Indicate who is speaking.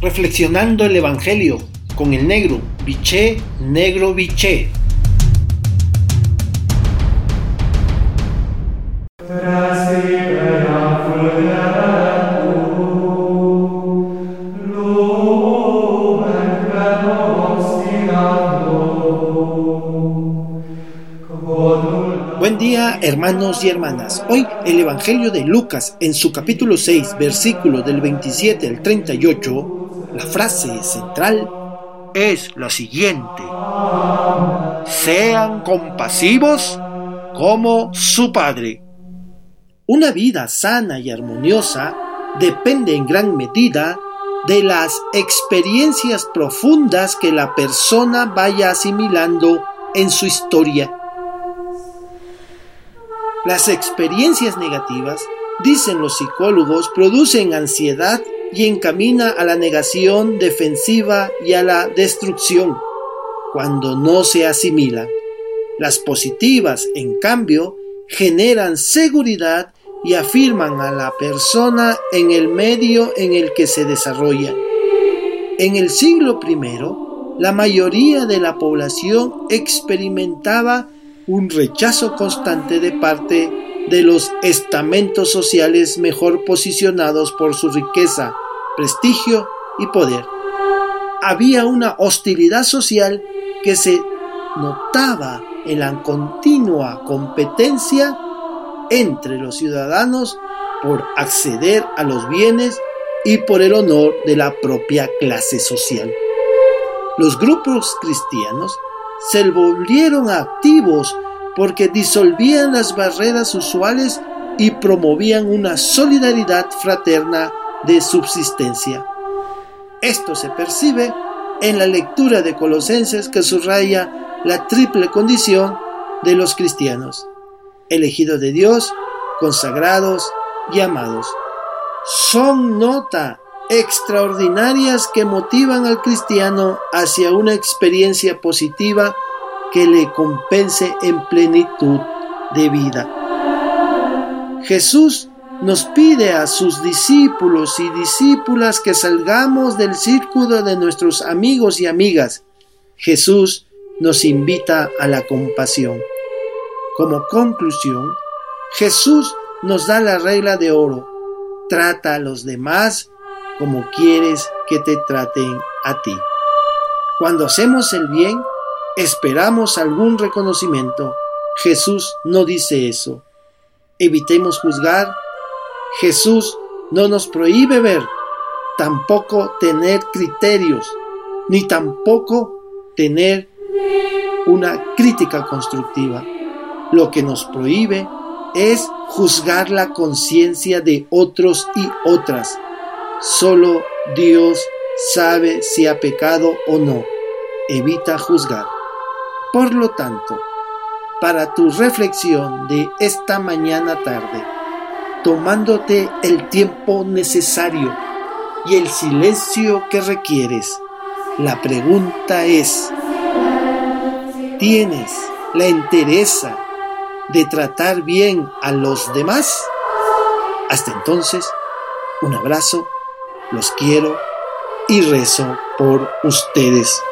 Speaker 1: reflexionando el Evangelio con el negro, biché, negro, biché. Buen día hermanos y hermanas. Hoy el Evangelio de Lucas en su capítulo 6, versículo del 27 al 38, la frase central es la siguiente. Sean compasivos como su Padre. Una vida sana y armoniosa depende en gran medida de las experiencias profundas que la persona vaya asimilando en su historia las experiencias negativas, dicen los psicólogos, producen ansiedad y encamina a la negación defensiva y a la destrucción cuando no se asimila. Las positivas, en cambio, generan seguridad y afirman a la persona en el medio en el que se desarrolla. En el siglo I, la mayoría de la población experimentaba un rechazo constante de parte de los estamentos sociales mejor posicionados por su riqueza, prestigio y poder. Había una hostilidad social que se notaba en la continua competencia entre los ciudadanos por acceder a los bienes y por el honor de la propia clase social. Los grupos cristianos se volvieron activos porque disolvían las barreras usuales y promovían una solidaridad fraterna de subsistencia. Esto se percibe en la lectura de Colosenses que subraya la triple condición de los cristianos, elegidos de Dios, consagrados y amados. Son nota extraordinarias que motivan al cristiano hacia una experiencia positiva que le compense en plenitud de vida. Jesús nos pide a sus discípulos y discípulas que salgamos del círculo de nuestros amigos y amigas. Jesús nos invita a la compasión. Como conclusión, Jesús nos da la regla de oro. Trata a los demás como quieres que te traten a ti. Cuando hacemos el bien, esperamos algún reconocimiento. Jesús no dice eso. Evitemos juzgar. Jesús no nos prohíbe ver, tampoco tener criterios, ni tampoco tener una crítica constructiva. Lo que nos prohíbe es juzgar la conciencia de otros y otras Solo Dios sabe si ha pecado o no. Evita juzgar. Por lo tanto, para tu reflexión de esta mañana tarde, tomándote el tiempo necesario y el silencio que requieres, la pregunta es, ¿tienes la entereza de tratar bien a los demás? Hasta entonces, un abrazo los quiero y rezo por ustedes.